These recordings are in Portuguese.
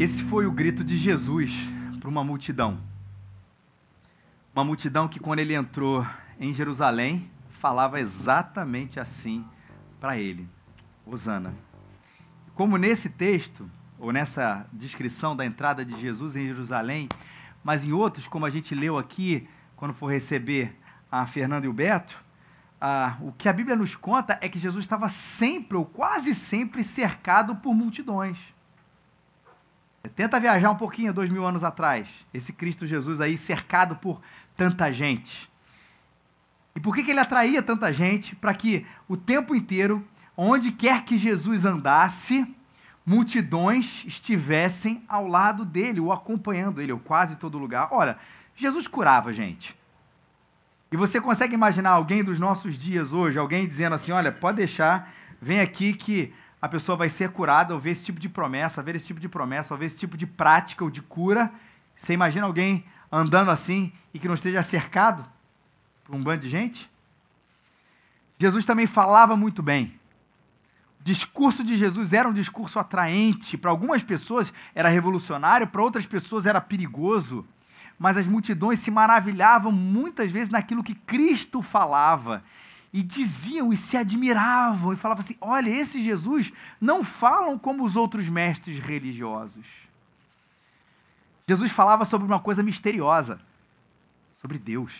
Esse foi o grito de Jesus para uma multidão. Uma multidão que, quando ele entrou em Jerusalém, falava exatamente assim para ele: Hosana. Como nesse texto, ou nessa descrição da entrada de Jesus em Jerusalém, mas em outros, como a gente leu aqui, quando for receber a Fernando e o Beto, ah, o que a Bíblia nos conta é que Jesus estava sempre, ou quase sempre, cercado por multidões. Tenta viajar um pouquinho, dois mil anos atrás, esse Cristo Jesus aí cercado por tanta gente. E por que, que ele atraía tanta gente? Para que o tempo inteiro, onde quer que Jesus andasse, multidões estivessem ao lado dele, ou acompanhando ele, ou quase todo lugar. Olha, Jesus curava gente. E você consegue imaginar alguém dos nossos dias hoje, alguém dizendo assim: olha, pode deixar, vem aqui que a pessoa vai ser curada, ou ver esse tipo de promessa, ver esse tipo de promessa, ou ver esse tipo de prática ou de cura. Você imagina alguém andando assim e que não esteja cercado por um bando de gente? Jesus também falava muito bem. O discurso de Jesus era um discurso atraente. Para algumas pessoas era revolucionário, para outras pessoas era perigoso mas as multidões se maravilhavam muitas vezes naquilo que Cristo falava. E diziam e se admiravam e falavam assim: olha, esse Jesus não falam como os outros mestres religiosos. Jesus falava sobre uma coisa misteriosa, sobre Deus.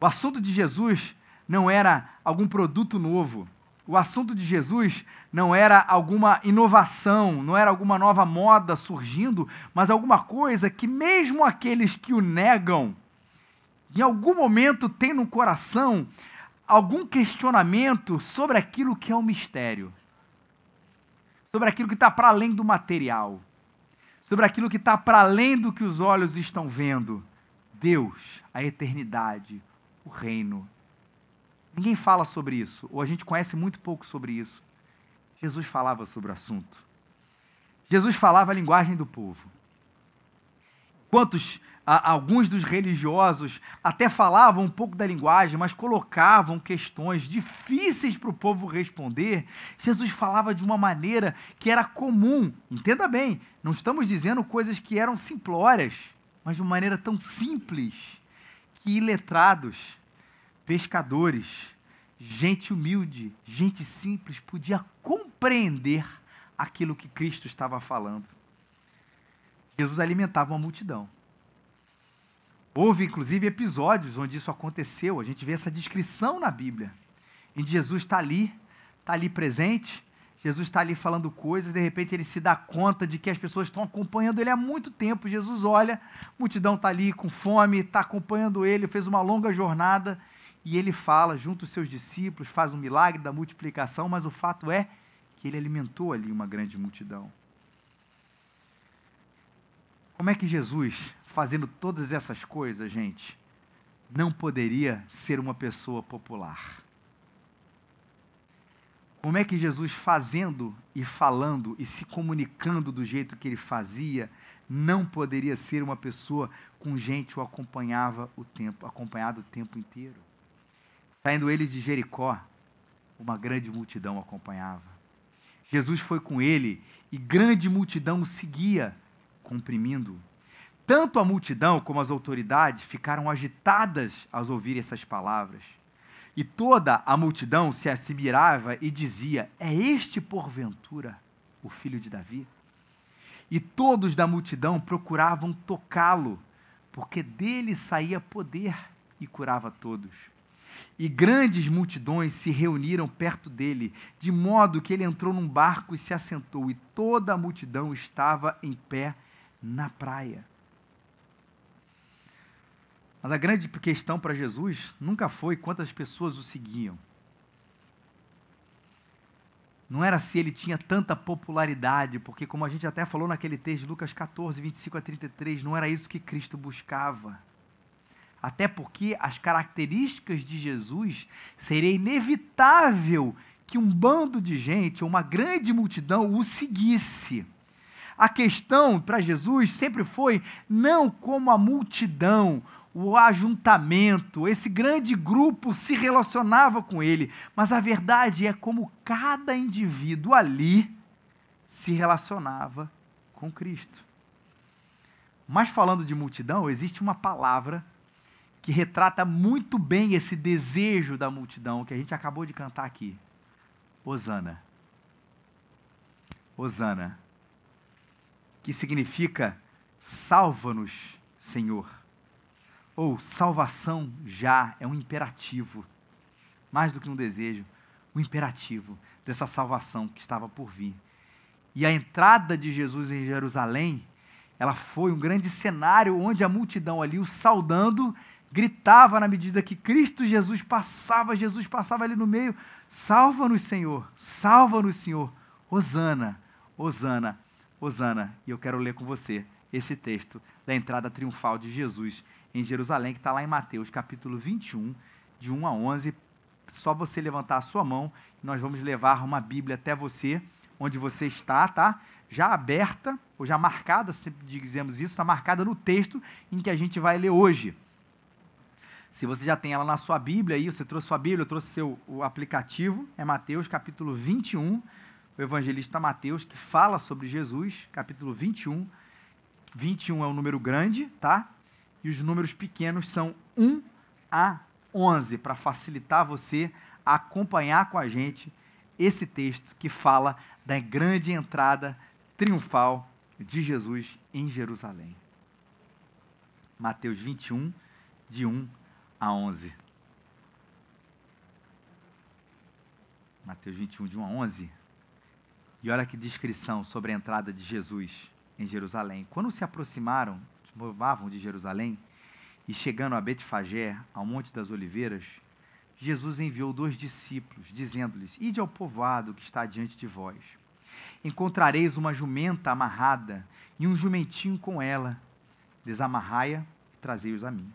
O assunto de Jesus não era algum produto novo, o assunto de Jesus não era alguma inovação, não era alguma nova moda surgindo, mas alguma coisa que, mesmo aqueles que o negam, em algum momento têm no coração algum questionamento sobre aquilo que é o mistério, sobre aquilo que está para além do material, sobre aquilo que está para além do que os olhos estão vendo. Deus, a eternidade, o reino Ninguém fala sobre isso, ou a gente conhece muito pouco sobre isso. Jesus falava sobre o assunto. Jesus falava a linguagem do povo. Quantos, alguns dos religiosos até falavam um pouco da linguagem, mas colocavam questões difíceis para o povo responder, Jesus falava de uma maneira que era comum. Entenda bem, não estamos dizendo coisas que eram simplórias, mas de uma maneira tão simples que iletrados pescadores, gente humilde, gente simples, podia compreender aquilo que Cristo estava falando. Jesus alimentava uma multidão. Houve, inclusive, episódios onde isso aconteceu. A gente vê essa descrição na Bíblia. Em Jesus está ali, está ali presente, Jesus está ali falando coisas, de repente ele se dá conta de que as pessoas estão acompanhando ele há muito tempo. Jesus olha, multidão está ali com fome, está acompanhando ele, fez uma longa jornada e ele fala junto aos seus discípulos, faz um milagre da multiplicação, mas o fato é que ele alimentou ali uma grande multidão. Como é que Jesus, fazendo todas essas coisas, gente, não poderia ser uma pessoa popular? Como é que Jesus, fazendo e falando e se comunicando do jeito que ele fazia, não poderia ser uma pessoa com gente o acompanhava o tempo, acompanhado o tempo inteiro? Saindo ele de Jericó, uma grande multidão acompanhava. Jesus foi com ele e grande multidão o seguia, comprimindo. Tanto a multidão como as autoridades ficaram agitadas ao ouvir essas palavras. E toda a multidão se admirava e dizia: É este, porventura, o filho de Davi? E todos da multidão procuravam tocá-lo, porque dele saía poder e curava todos e grandes multidões se reuniram perto dele, de modo que ele entrou num barco e se assentou, e toda a multidão estava em pé na praia. Mas a grande questão para Jesus nunca foi quantas pessoas o seguiam. Não era se ele tinha tanta popularidade, porque, como a gente até falou naquele texto de Lucas 14, 25 a 33, não era isso que Cristo buscava. Até porque as características de Jesus seria inevitável que um bando de gente, uma grande multidão, o seguisse. A questão para Jesus sempre foi não como a multidão, o ajuntamento, esse grande grupo se relacionava com ele, mas a verdade é como cada indivíduo ali se relacionava com Cristo. Mas falando de multidão, existe uma palavra que retrata muito bem esse desejo da multidão que a gente acabou de cantar aqui. Osana. Osana. Que significa salva-nos, Senhor. Ou salvação já é um imperativo, mais do que um desejo, um imperativo dessa salvação que estava por vir. E a entrada de Jesus em Jerusalém, ela foi um grande cenário onde a multidão ali o saudando gritava na medida que Cristo Jesus passava, Jesus passava ali no meio: Salva-nos, Senhor, salva-nos, Senhor. Osana, Osana, Osana. E eu quero ler com você esse texto da entrada triunfal de Jesus em Jerusalém, que está lá em Mateus capítulo 21, de 1 a 11. Só você levantar a sua mão nós vamos levar uma Bíblia até você, onde você está, tá? Já aberta, ou já marcada, sempre dizemos isso, está marcada no texto em que a gente vai ler hoje. Se você já tem ela na sua Bíblia aí, você trouxe sua Bíblia, trouxe seu o aplicativo, é Mateus capítulo 21, o evangelista Mateus que fala sobre Jesus, capítulo 21. 21 é um número grande, tá? E os números pequenos são 1 a 11, para facilitar você a acompanhar com a gente esse texto que fala da grande entrada triunfal de Jesus em Jerusalém. Mateus 21, de 1 a 11. Mateus 21, de 1 a 11. E olha que descrição sobre a entrada de Jesus em Jerusalém. Quando se aproximaram, movavam de Jerusalém, e chegando a Betfagé, ao Monte das Oliveiras, Jesus enviou dois discípulos, dizendo-lhes: Ide ao povoado que está diante de vós. Encontrareis uma jumenta amarrada e um jumentinho com ela. Desamarrai-a e trazei-os a mim.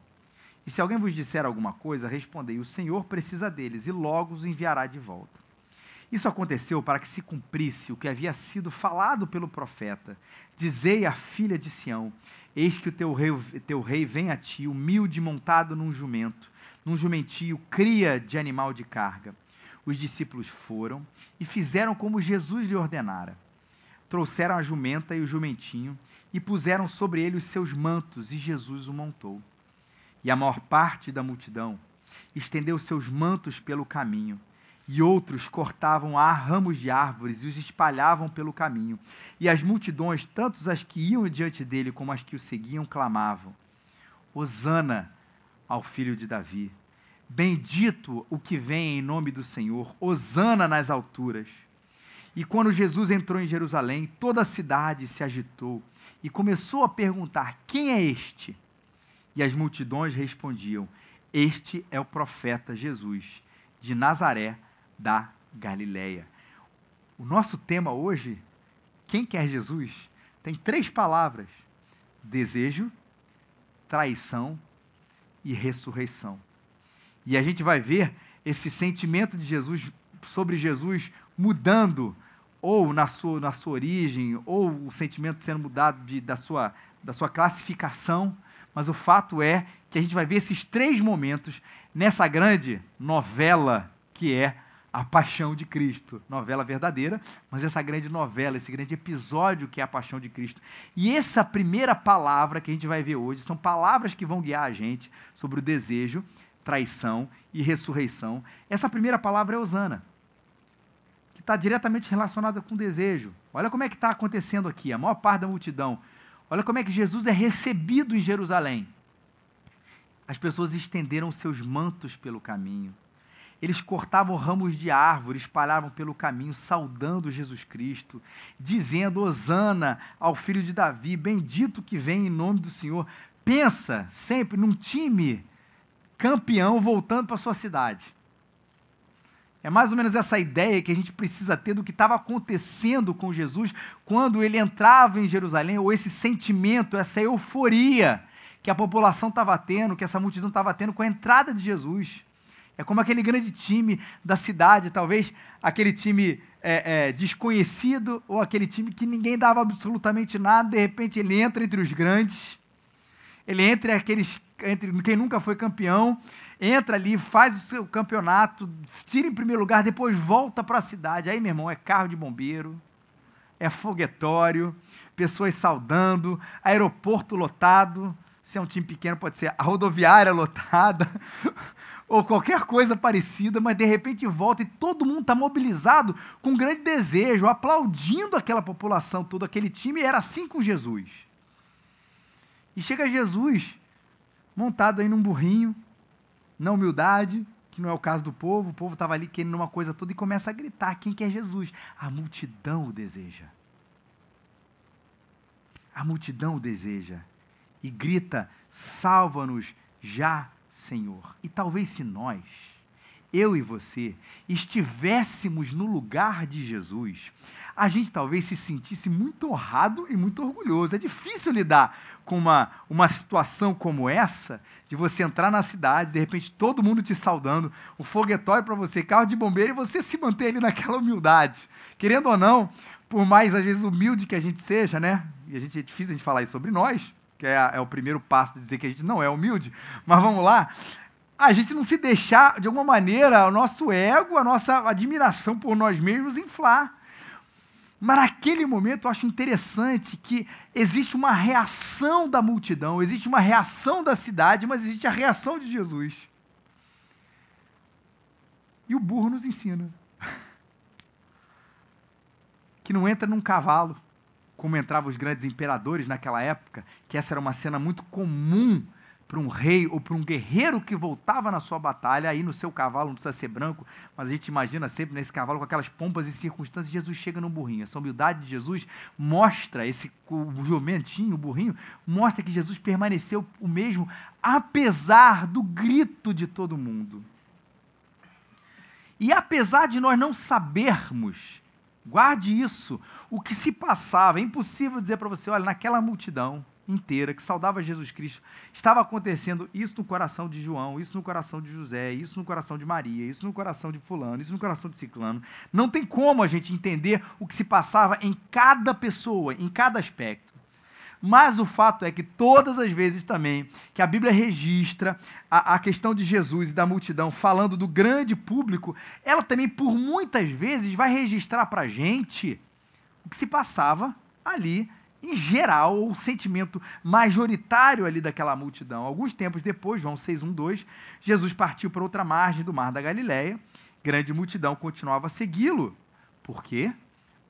E se alguém vos disser alguma coisa, respondei: O Senhor precisa deles e logo os enviará de volta. Isso aconteceu para que se cumprisse o que havia sido falado pelo profeta: Dizei à filha de Sião: Eis que o teu rei, teu rei vem a ti, humilde montado num jumento, num jumentio, cria de animal de carga. Os discípulos foram e fizeram como Jesus lhe ordenara. Trouxeram a jumenta e o jumentinho e puseram sobre ele os seus mantos, e Jesus o montou e a maior parte da multidão estendeu seus mantos pelo caminho, e outros cortavam ramos de árvores e os espalhavam pelo caminho. E as multidões, tanto as que iam diante dele como as que o seguiam, clamavam: Hosana ao filho de Davi. Bendito o que vem em nome do Senhor, Hosana nas alturas. E quando Jesus entrou em Jerusalém, toda a cidade se agitou e começou a perguntar: Quem é este? E as multidões respondiam: Este é o profeta Jesus, de Nazaré da Galileia. O nosso tema hoje, quem quer Jesus, tem três palavras: desejo, traição e ressurreição. E a gente vai ver esse sentimento de Jesus sobre Jesus mudando ou na sua, na sua origem, ou o sentimento sendo mudado de, da, sua, da sua classificação mas o fato é que a gente vai ver esses três momentos nessa grande novela que é a Paixão de Cristo. Novela verdadeira, mas essa grande novela, esse grande episódio que é a Paixão de Cristo. E essa primeira palavra que a gente vai ver hoje são palavras que vão guiar a gente sobre o desejo, traição e ressurreição. Essa primeira palavra é Osana, que está diretamente relacionada com o desejo. Olha como é que está acontecendo aqui. A maior parte da multidão Olha como é que Jesus é recebido em Jerusalém. As pessoas estenderam seus mantos pelo caminho. Eles cortavam ramos de árvore, espalhavam pelo caminho, saudando Jesus Cristo, dizendo: Hosana ao filho de Davi, bendito que vem em nome do Senhor. Pensa sempre num time campeão voltando para sua cidade. É mais ou menos essa ideia que a gente precisa ter do que estava acontecendo com Jesus quando ele entrava em Jerusalém, ou esse sentimento, essa euforia que a população estava tendo, que essa multidão estava tendo com a entrada de Jesus. É como aquele grande time da cidade, talvez aquele time é, é, desconhecido ou aquele time que ninguém dava absolutamente nada, de repente ele entra entre os grandes, ele entra aqueles, entre quem nunca foi campeão, entra ali, faz o seu campeonato, tira em primeiro lugar, depois volta para a cidade. Aí, meu irmão, é carro de bombeiro, é foguetório, pessoas saudando, aeroporto lotado. Se é um time pequeno, pode ser a rodoviária lotada, ou qualquer coisa parecida, mas de repente volta e todo mundo está mobilizado com um grande desejo, aplaudindo aquela população toda, aquele time, era assim com Jesus. E chega Jesus, montado aí num burrinho, na humildade, que não é o caso do povo, o povo estava ali querendo uma coisa toda e começa a gritar: quem quer Jesus? A multidão o deseja. A multidão o deseja. E grita: salva-nos já, Senhor. E talvez se nós, eu e você, estivéssemos no lugar de Jesus, a gente talvez se sentisse muito honrado e muito orgulhoso. É difícil lidar com uma, uma situação como essa, de você entrar na cidade, de repente todo mundo te saudando, o foguetório para você, carro de bombeiro, e você se manter ali naquela humildade. Querendo ou não, por mais às vezes humilde que a gente seja, né? E a gente é difícil a gente falar isso sobre nós, que é, é o primeiro passo de dizer que a gente não é humilde, mas vamos lá. A gente não se deixar, de alguma maneira, o nosso ego, a nossa admiração por nós mesmos inflar. Mas naquele momento eu acho interessante que existe uma reação da multidão, existe uma reação da cidade, mas existe a reação de Jesus. E o burro nos ensina que não entra num cavalo, como entravam os grandes imperadores naquela época, que essa era uma cena muito comum para um rei ou para um guerreiro que voltava na sua batalha, aí no seu cavalo, não precisa ser branco, mas a gente imagina sempre nesse cavalo com aquelas pompas e circunstâncias, Jesus chega no burrinho. Essa humildade de Jesus mostra, esse o jumentinho, o burrinho, mostra que Jesus permaneceu o mesmo, apesar do grito de todo mundo. E apesar de nós não sabermos, guarde isso, o que se passava, é impossível dizer para você, olha, naquela multidão, inteira que saudava Jesus Cristo, estava acontecendo isso no coração de João, isso no coração de José, isso no coração de Maria, isso no coração de Fulano, isso no coração de Ciclano. Não tem como a gente entender o que se passava em cada pessoa, em cada aspecto. Mas o fato é que todas as vezes também que a Bíblia registra a, a, questão de Jesus e da multidão, falando do grande público, ela também, por muitas vezes, vai registrar para a gente o que se passava ali em geral, o sentimento majoritário ali daquela multidão. Alguns tempos depois, João 6:1-2, Jesus partiu para outra margem do mar da Galileia. Grande multidão continuava a segui-lo. Por quê?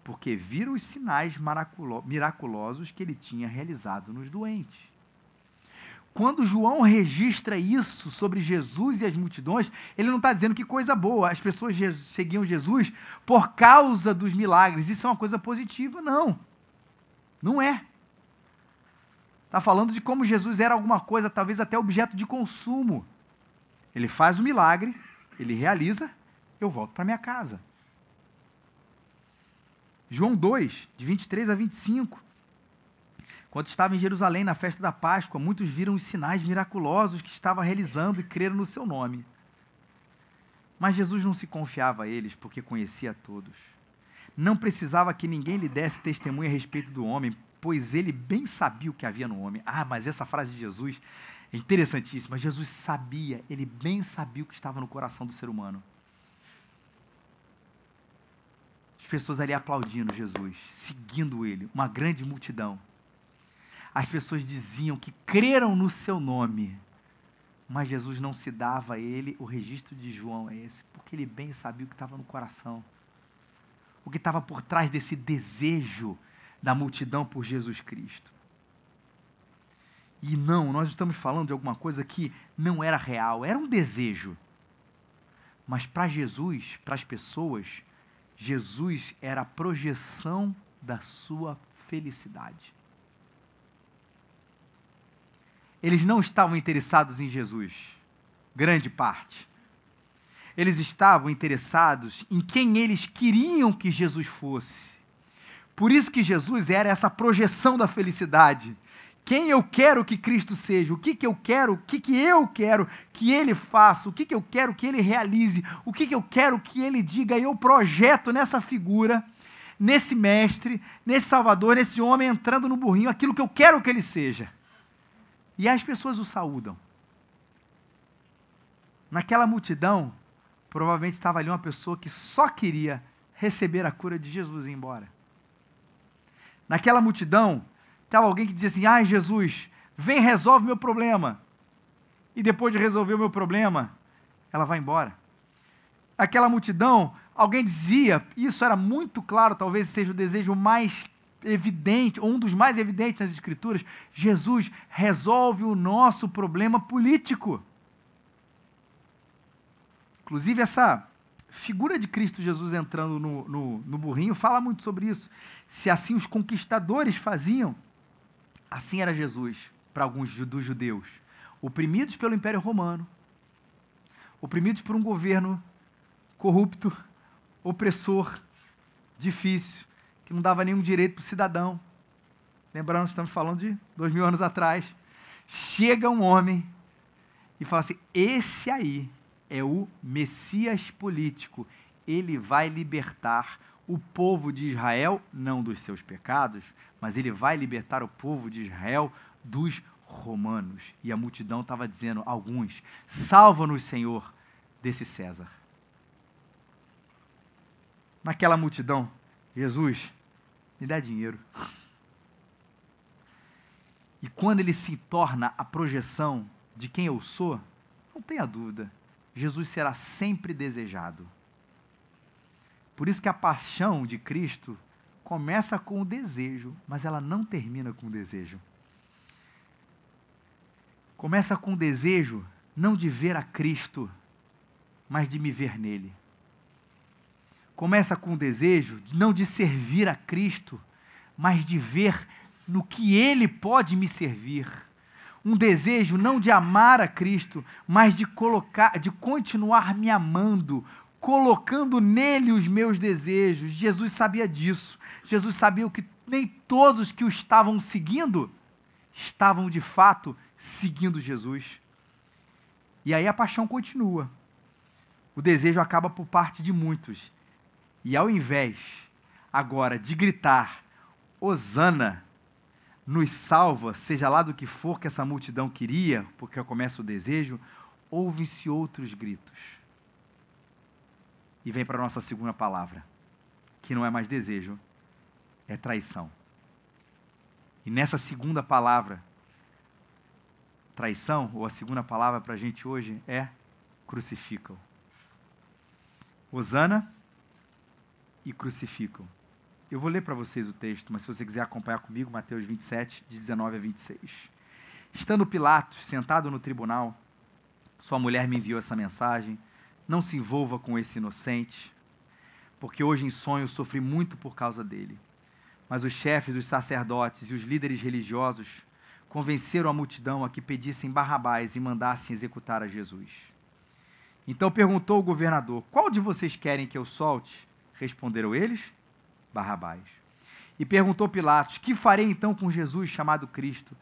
Porque viram os sinais miraculosos que ele tinha realizado nos doentes. Quando João registra isso sobre Jesus e as multidões, ele não está dizendo que coisa boa, as pessoas seguiam Jesus por causa dos milagres. Isso é uma coisa positiva, não. Não é. Está falando de como Jesus era alguma coisa, talvez até objeto de consumo. Ele faz o milagre, ele realiza, eu volto para minha casa. João 2, de 23 a 25. Quando estava em Jerusalém na festa da Páscoa, muitos viram os sinais miraculosos que estava realizando e creram no seu nome. Mas Jesus não se confiava a eles, porque conhecia a todos não precisava que ninguém lhe desse testemunho a respeito do homem, pois ele bem sabia o que havia no homem. Ah, mas essa frase de Jesus é interessantíssima. Jesus sabia, ele bem sabia o que estava no coração do ser humano. As pessoas ali aplaudindo Jesus, seguindo ele, uma grande multidão. As pessoas diziam que creram no seu nome, mas Jesus não se dava a ele, o registro de João é esse, porque ele bem sabia o que estava no coração o que estava por trás desse desejo da multidão por Jesus Cristo. E não, nós estamos falando de alguma coisa que não era real, era um desejo. Mas para Jesus, para as pessoas, Jesus era a projeção da sua felicidade. Eles não estavam interessados em Jesus, grande parte eles estavam interessados em quem eles queriam que Jesus fosse. Por isso que Jesus era essa projeção da felicidade. Quem eu quero que Cristo seja, o que, que eu quero, o que, que eu quero que Ele faça, o que, que eu quero que Ele realize, o que, que eu quero que Ele diga, eu projeto nessa figura, nesse mestre, nesse Salvador, nesse homem entrando no burrinho, aquilo que eu quero que Ele seja. E as pessoas o saúdam. Naquela multidão, provavelmente estava ali uma pessoa que só queria receber a cura de Jesus e ir embora. Naquela multidão, estava alguém que dizia assim: ai, Jesus, vem, resolve meu problema. E depois de resolver o meu problema, ela vai embora. Aquela multidão, alguém dizia, isso era muito claro, talvez seja o desejo mais evidente, ou um dos mais evidentes nas Escrituras: Jesus resolve o nosso problema político. Inclusive, essa figura de Cristo Jesus entrando no, no, no burrinho fala muito sobre isso. Se assim os conquistadores faziam, assim era Jesus para alguns dos judeus, oprimidos pelo Império Romano, oprimidos por um governo corrupto, opressor, difícil, que não dava nenhum direito para o cidadão. Lembrando, estamos falando de dois mil anos atrás. Chega um homem e fala assim: esse aí é o Messias político. Ele vai libertar o povo de Israel, não dos seus pecados, mas ele vai libertar o povo de Israel dos romanos. E a multidão estava dizendo, alguns, salva-nos, Senhor, desse César. Naquela multidão, Jesus, me dá dinheiro. E quando ele se torna a projeção de quem eu sou, não tenha dúvida, Jesus será sempre desejado. Por isso que a paixão de Cristo começa com o desejo, mas ela não termina com o desejo. Começa com o desejo não de ver a Cristo, mas de me ver nele. Começa com o desejo não de servir a Cristo, mas de ver no que ele pode me servir um desejo não de amar a Cristo, mas de colocar, de continuar me amando, colocando nele os meus desejos. Jesus sabia disso. Jesus sabia que nem todos que o estavam seguindo estavam de fato seguindo Jesus. E aí a paixão continua. O desejo acaba por parte de muitos. E ao invés agora de gritar Hosana, nos salva, seja lá do que for que essa multidão queria, porque começa o desejo, ouvem-se outros gritos. E vem para a nossa segunda palavra, que não é mais desejo, é traição. E nessa segunda palavra, traição, ou a segunda palavra para a gente hoje é crucificam. Osana e crucificam. Eu vou ler para vocês o texto, mas se você quiser acompanhar comigo, Mateus 27, de 19 a 26. Estando Pilatos sentado no tribunal, sua mulher me enviou essa mensagem: Não se envolva com esse inocente, porque hoje em sonho sofri muito por causa dele. Mas os chefes dos sacerdotes e os líderes religiosos convenceram a multidão a que pedissem Barrabás e mandassem executar a Jesus. Então perguntou o governador: Qual de vocês querem que eu solte? Responderam eles: Barrabás. E perguntou Pilatos: Que farei então com Jesus chamado Cristo?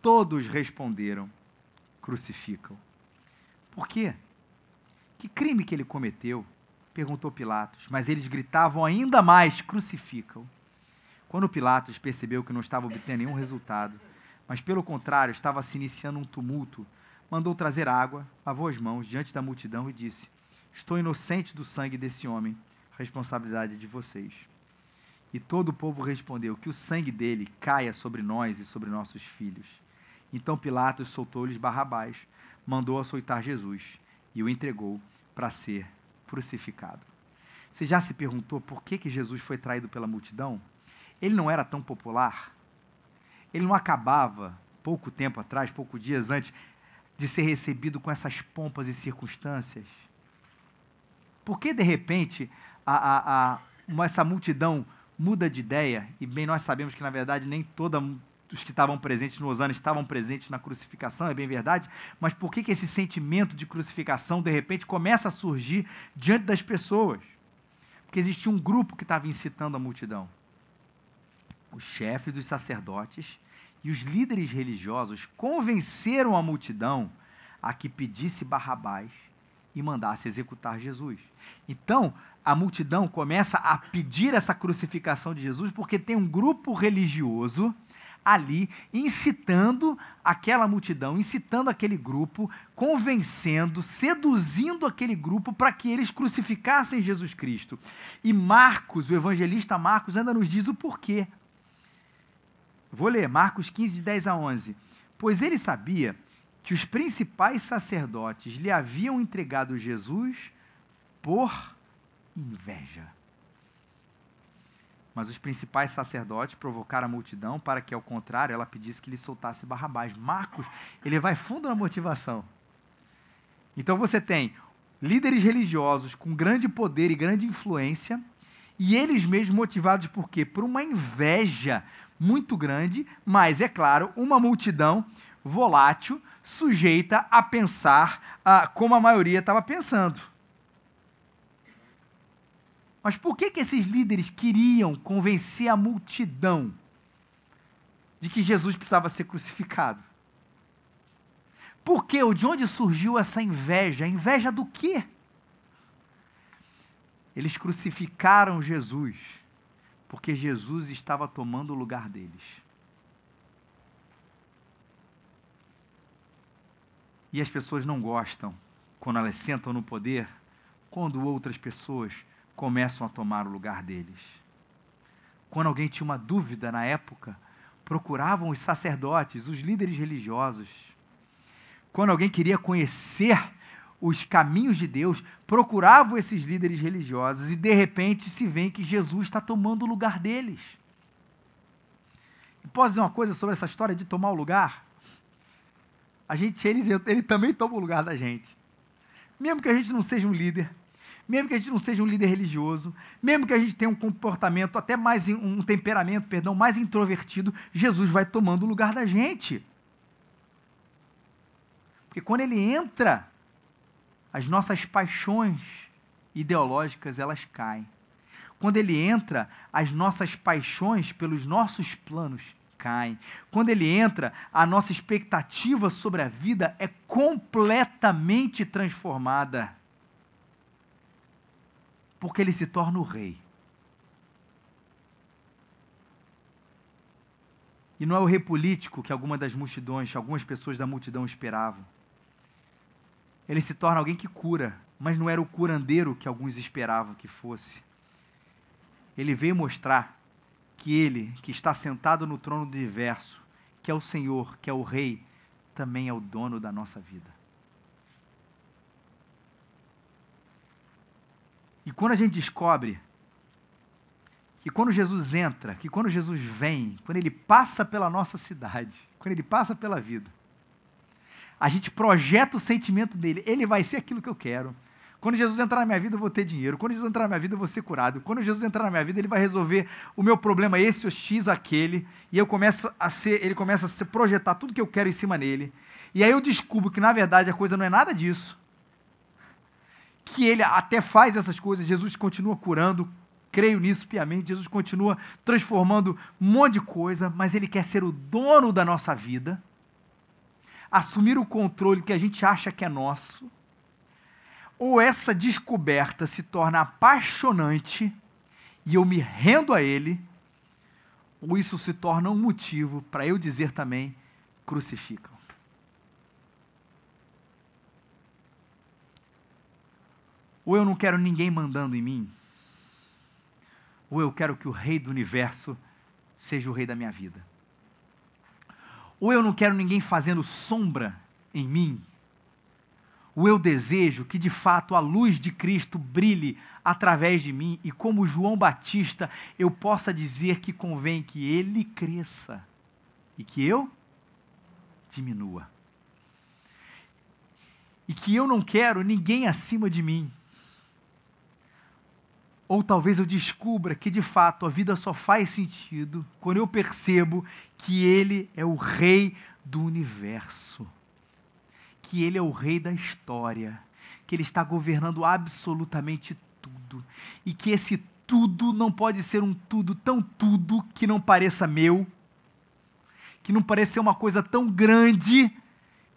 Todos responderam: Crucificam. Por quê? Que crime que ele cometeu? Perguntou Pilatos. Mas eles gritavam ainda mais: Crucificam. Quando Pilatos percebeu que não estava obtendo nenhum resultado, mas pelo contrário estava se iniciando um tumulto, mandou trazer água, lavou as mãos diante da multidão e disse: Estou inocente do sangue desse homem, responsabilidade de vocês. E todo o povo respondeu: Que o sangue dele caia sobre nós e sobre nossos filhos. Então Pilatos soltou-lhes Barrabás, mandou açoitar Jesus e o entregou para ser crucificado. Você já se perguntou por que, que Jesus foi traído pela multidão? Ele não era tão popular? Ele não acabava, pouco tempo atrás, poucos dias antes, de ser recebido com essas pompas e circunstâncias? Por que, de repente, a, a, a, essa multidão muda de ideia, e bem nós sabemos que, na verdade, nem todos os que estavam presentes no Osana estavam presentes na crucificação, é bem verdade, mas por que, que esse sentimento de crucificação, de repente, começa a surgir diante das pessoas? Porque existia um grupo que estava incitando a multidão. Os chefes dos sacerdotes e os líderes religiosos convenceram a multidão a que pedisse Barrabás e mandasse executar Jesus. Então, a multidão começa a pedir essa crucificação de Jesus porque tem um grupo religioso ali incitando aquela multidão, incitando aquele grupo, convencendo, seduzindo aquele grupo para que eles crucificassem Jesus Cristo. E Marcos, o evangelista Marcos, ainda nos diz o porquê. Vou ler Marcos 15, de 10 a 11. Pois ele sabia que os principais sacerdotes lhe haviam entregado Jesus por inveja. Mas os principais sacerdotes provocaram a multidão para que, ao contrário, ela pedisse que lhe soltasse Barrabás. Marcos, ele vai fundo na motivação. Então você tem líderes religiosos com grande poder e grande influência, e eles mesmos motivados por quê? Por uma inveja muito grande, mas, é claro, uma multidão volátil, sujeita a pensar ah, como a maioria estava pensando. Mas por que, que esses líderes queriam convencer a multidão de que Jesus precisava ser crucificado? Por quê? De onde surgiu essa inveja? Inveja do quê? Eles crucificaram Jesus porque Jesus estava tomando o lugar deles. E as pessoas não gostam quando elas sentam no poder, quando outras pessoas começam a tomar o lugar deles. Quando alguém tinha uma dúvida na época, procuravam os sacerdotes, os líderes religiosos. Quando alguém queria conhecer os caminhos de Deus, procuravam esses líderes religiosos e de repente se vê que Jesus está tomando o lugar deles. E posso dizer uma coisa sobre essa história de tomar o lugar? A gente, ele, ele também toma o lugar da gente. Mesmo que a gente não seja um líder, mesmo que a gente não seja um líder religioso, mesmo que a gente tenha um comportamento até mais um temperamento, perdão, mais introvertido, Jesus vai tomando o lugar da gente. Porque quando ele entra as nossas paixões ideológicas elas caem. Quando ele entra, as nossas paixões pelos nossos planos caem. Quando ele entra, a nossa expectativa sobre a vida é completamente transformada. Porque ele se torna o rei. E não é o rei político que algumas das multidões, algumas pessoas da multidão esperavam ele se torna alguém que cura, mas não era o curandeiro que alguns esperavam que fosse. Ele veio mostrar que ele, que está sentado no trono do universo, que é o Senhor, que é o Rei, também é o dono da nossa vida. E quando a gente descobre que quando Jesus entra, que quando Jesus vem, quando ele passa pela nossa cidade, quando ele passa pela vida, a gente projeta o sentimento dele. Ele vai ser aquilo que eu quero. Quando Jesus entrar na minha vida, eu vou ter dinheiro. Quando Jesus entrar na minha vida, eu vou ser curado. Quando Jesus entrar na minha vida, ele vai resolver o meu problema, esse ou X, aquele. E eu começo a ser, ele começa a se projetar tudo que eu quero em cima nele. E aí eu descubro que, na verdade, a coisa não é nada disso. Que ele até faz essas coisas, Jesus continua curando, creio nisso piamente, Jesus continua transformando um monte de coisa, mas ele quer ser o dono da nossa vida assumir o controle que a gente acha que é nosso, ou essa descoberta se torna apaixonante e eu me rendo a ele, ou isso se torna um motivo para eu dizer também: crucificam. Ou eu não quero ninguém mandando em mim, ou eu quero que o Rei do universo seja o Rei da minha vida. Ou eu não quero ninguém fazendo sombra em mim. Ou eu desejo que de fato a luz de Cristo brilhe através de mim e, como João Batista, eu possa dizer que convém que ele cresça e que eu diminua. E que eu não quero ninguém acima de mim. Ou talvez eu descubra que de fato a vida só faz sentido quando eu percebo que Ele é o Rei do universo, que Ele é o Rei da história, que Ele está governando absolutamente tudo. E que esse tudo não pode ser um tudo tão tudo que não pareça meu, que não pareça uma coisa tão grande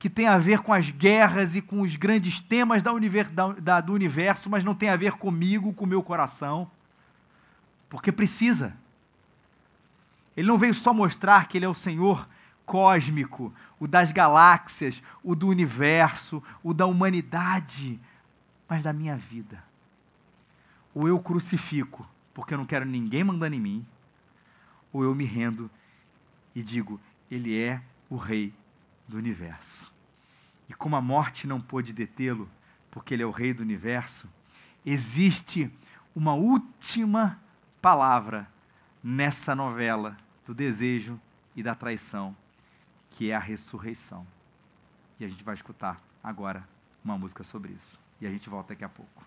que tem a ver com as guerras e com os grandes temas da univer, da, da, do universo, mas não tem a ver comigo, com o meu coração. Porque precisa. Ele não veio só mostrar que ele é o Senhor cósmico, o das galáxias, o do universo, o da humanidade, mas da minha vida. Ou eu crucifico, porque eu não quero ninguém mandando em mim, ou eu me rendo e digo: Ele é o Rei do universo. E como a morte não pôde detê-lo, porque ele é o rei do universo, existe uma última palavra nessa novela do desejo e da traição, que é a ressurreição. E a gente vai escutar agora uma música sobre isso. E a gente volta daqui a pouco.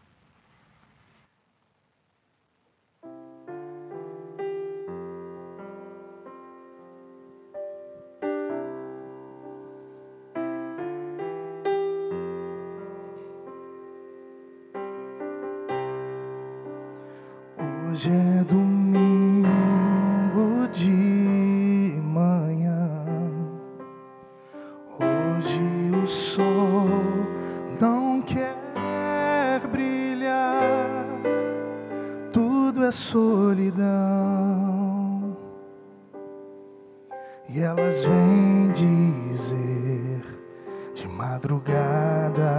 madrugada.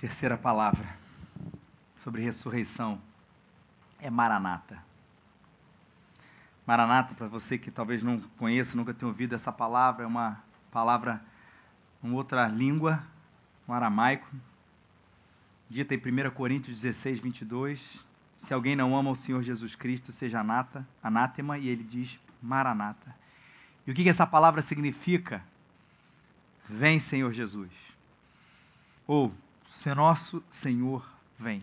Terceira palavra sobre ressurreição é Maranata. Maranata, para você que talvez não conheça, nunca tenha ouvido essa palavra, é uma palavra em outra língua, um aramaico, dita em 1 Coríntios 16, 22. Se alguém não ama o Senhor Jesus Cristo, seja anata, anátema, e ele diz Maranata. E o que, que essa palavra significa? Vem, Senhor Jesus. Ou, se nosso Senhor vem.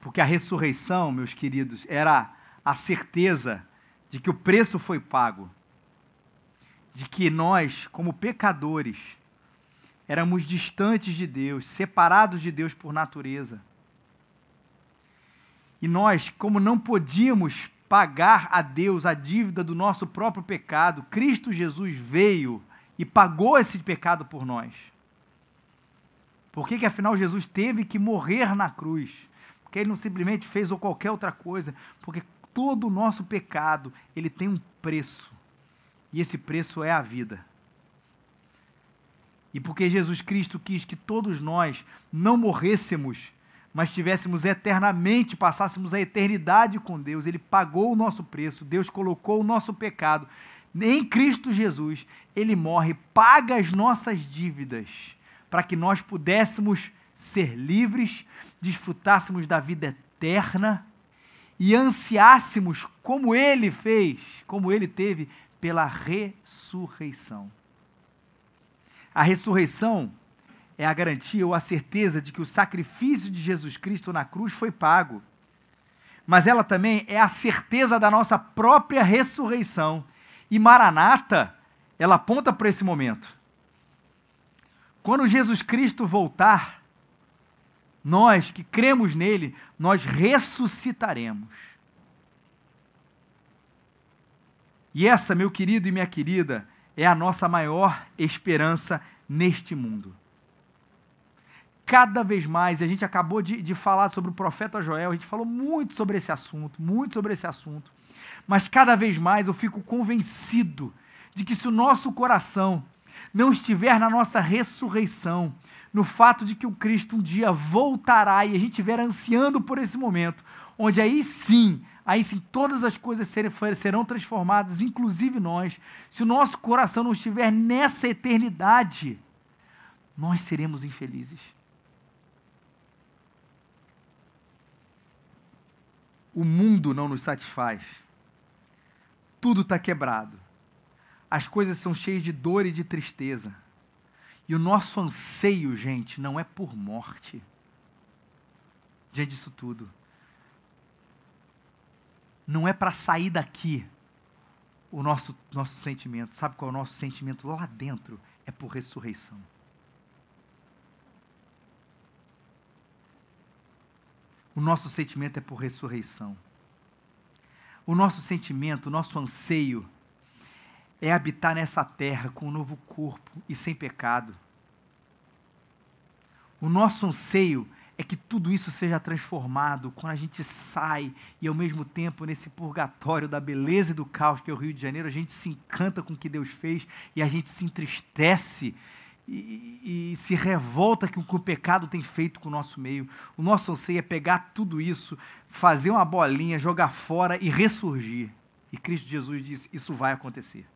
Porque a ressurreição, meus queridos, era a certeza de que o preço foi pago. De que nós, como pecadores, éramos distantes de Deus, separados de Deus por natureza. E nós, como não podíamos pagar a Deus a dívida do nosso próprio pecado, Cristo Jesus veio e pagou esse pecado por nós. Por que, que afinal Jesus teve que morrer na cruz? Porque ele não simplesmente fez ou qualquer outra coisa, porque todo o nosso pecado, ele tem um preço. E esse preço é a vida. E porque Jesus Cristo quis que todos nós não morrêssemos, mas tivéssemos eternamente, passássemos a eternidade com Deus, ele pagou o nosso preço, Deus colocou o nosso pecado em Cristo Jesus, ele morre, paga as nossas dívidas para que nós pudéssemos ser livres, desfrutássemos da vida eterna e ansiássemos, como ele fez, como ele teve, pela ressurreição. A ressurreição é a garantia ou a certeza de que o sacrifício de Jesus Cristo na cruz foi pago. Mas ela também é a certeza da nossa própria ressurreição. E Maranata, ela aponta para esse momento. Quando Jesus Cristo voltar, nós que cremos nele, nós ressuscitaremos. E essa, meu querido e minha querida, é a nossa maior esperança neste mundo. Cada vez mais, a gente acabou de, de falar sobre o profeta Joel, a gente falou muito sobre esse assunto, muito sobre esse assunto, mas cada vez mais eu fico convencido de que se o nosso coração não estiver na nossa ressurreição, no fato de que o Cristo um dia voltará e a gente estiver ansiando por esse momento, onde aí sim, aí sim todas as coisas serão transformadas, inclusive nós. Se o nosso coração não estiver nessa eternidade, nós seremos infelizes. O mundo não nos satisfaz. Tudo está quebrado as coisas são cheias de dor e de tristeza. E o nosso anseio, gente, não é por morte. Diante disso tudo. Não é para sair daqui o nosso, nosso sentimento. Sabe qual é o nosso sentimento lá dentro? É por ressurreição. O nosso sentimento é por ressurreição. O nosso sentimento, o nosso anseio é habitar nessa terra com um novo corpo e sem pecado. O nosso anseio é que tudo isso seja transformado quando a gente sai e, ao mesmo tempo, nesse purgatório da beleza e do caos que é o Rio de Janeiro, a gente se encanta com o que Deus fez e a gente se entristece e, e, se revolta com o que o pecado tem feito com o nosso meio. O nosso anseio é pegar tudo isso, fazer uma bolinha, jogar fora e ressurgir. E Cristo Jesus disse: Isso vai acontecer.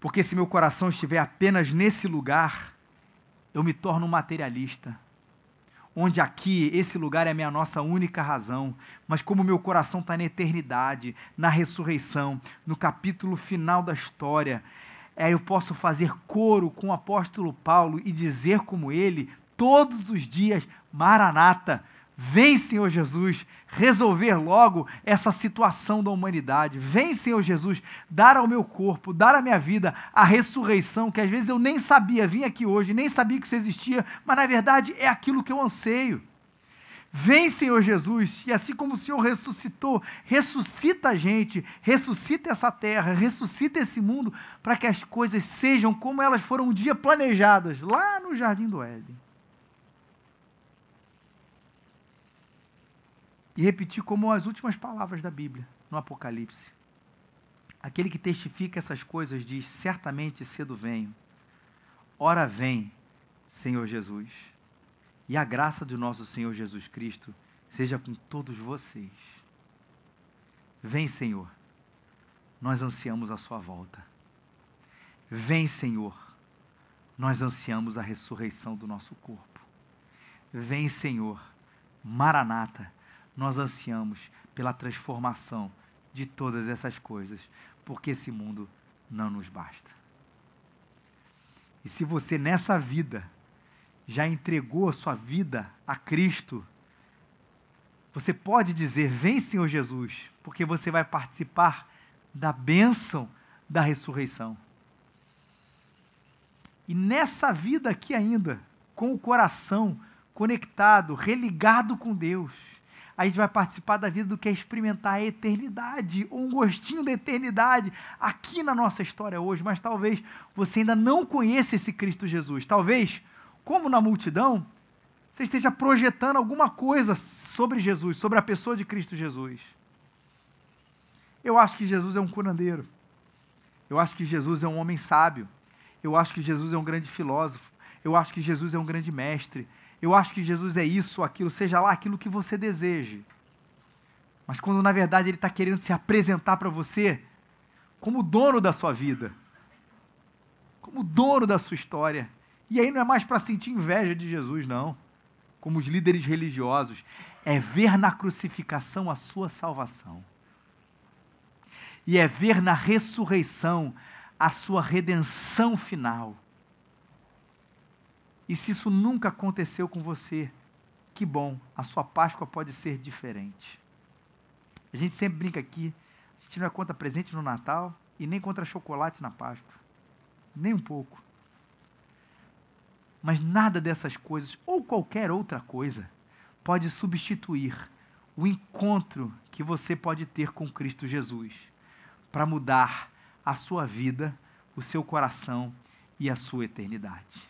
Porque se meu coração estiver apenas nesse lugar, eu me torno um materialista. Onde aqui, esse lugar é a minha nossa única razão. Mas como meu coração está na eternidade, na ressurreição, no capítulo final da história, é, eu posso fazer coro com o apóstolo Paulo e dizer como ele, todos os dias, Maranata, Vem, Senhor Jesus, resolver logo essa situação da humanidade. Vem, Senhor Jesus, dar ao meu corpo, dar à minha vida a ressurreição, que às vezes eu nem sabia, vim aqui hoje, nem sabia que isso existia, mas na verdade é aquilo que eu anseio. Vem, Senhor Jesus, e assim como o Senhor ressuscitou, ressuscita a gente, ressuscita essa terra, ressuscita esse mundo, para que as coisas sejam como elas foram um dia planejadas, lá no jardim do Éden. E repetir como as últimas palavras da Bíblia, no Apocalipse. Aquele que testifica essas coisas diz: Certamente cedo venho. Ora vem, Senhor Jesus. E a graça do nosso Senhor Jesus Cristo seja com todos vocês. Vem, Senhor. Nós ansiamos a sua volta. Vem, Senhor. Nós ansiamos a ressurreição do nosso corpo. Vem, Senhor. Maranata. Nós ansiamos pela transformação de todas essas coisas, porque esse mundo não nos basta. E se você nessa vida já entregou a sua vida a Cristo, você pode dizer: Vem, Senhor Jesus, porque você vai participar da bênção da ressurreição. E nessa vida aqui ainda, com o coração conectado, religado com Deus, a gente vai participar da vida do que é experimentar a eternidade, um gostinho da eternidade aqui na nossa história hoje, mas talvez você ainda não conheça esse Cristo Jesus. Talvez como na multidão, você esteja projetando alguma coisa sobre Jesus, sobre a pessoa de Cristo Jesus. Eu acho que Jesus é um curandeiro. Eu acho que Jesus é um homem sábio. Eu acho que Jesus é um grande filósofo. Eu acho que Jesus é um grande mestre. Eu acho que Jesus é isso, aquilo, seja lá aquilo que você deseje. Mas quando na verdade ele está querendo se apresentar para você como dono da sua vida, como dono da sua história. E aí não é mais para sentir inveja de Jesus, não, como os líderes religiosos. É ver na crucificação a sua salvação. E é ver na ressurreição a sua redenção final. E se isso nunca aconteceu com você, que bom, a sua Páscoa pode ser diferente. A gente sempre brinca aqui, a gente não é contra presente no Natal e nem contra chocolate na Páscoa. Nem um pouco. Mas nada dessas coisas, ou qualquer outra coisa, pode substituir o encontro que você pode ter com Cristo Jesus para mudar a sua vida, o seu coração e a sua eternidade.